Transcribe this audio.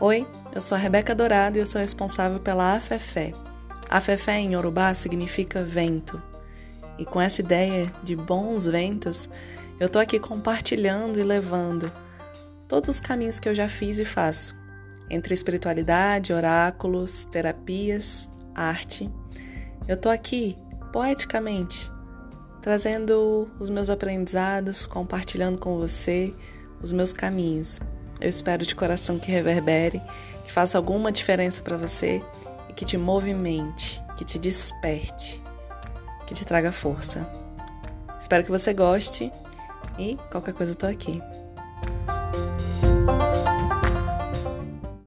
Oi, eu sou a Rebeca Dourado e eu sou responsável pela Afefé. Afefé em Yorubá significa vento. E com essa ideia de bons ventos, eu tô aqui compartilhando e levando todos os caminhos que eu já fiz e faço, entre espiritualidade, oráculos, terapias, arte. Eu tô aqui poeticamente trazendo os meus aprendizados, compartilhando com você os meus caminhos. Eu espero de coração que reverbere, que faça alguma diferença para você e que te movimente, que te desperte, que te traga força. Espero que você goste e qualquer coisa eu tô aqui.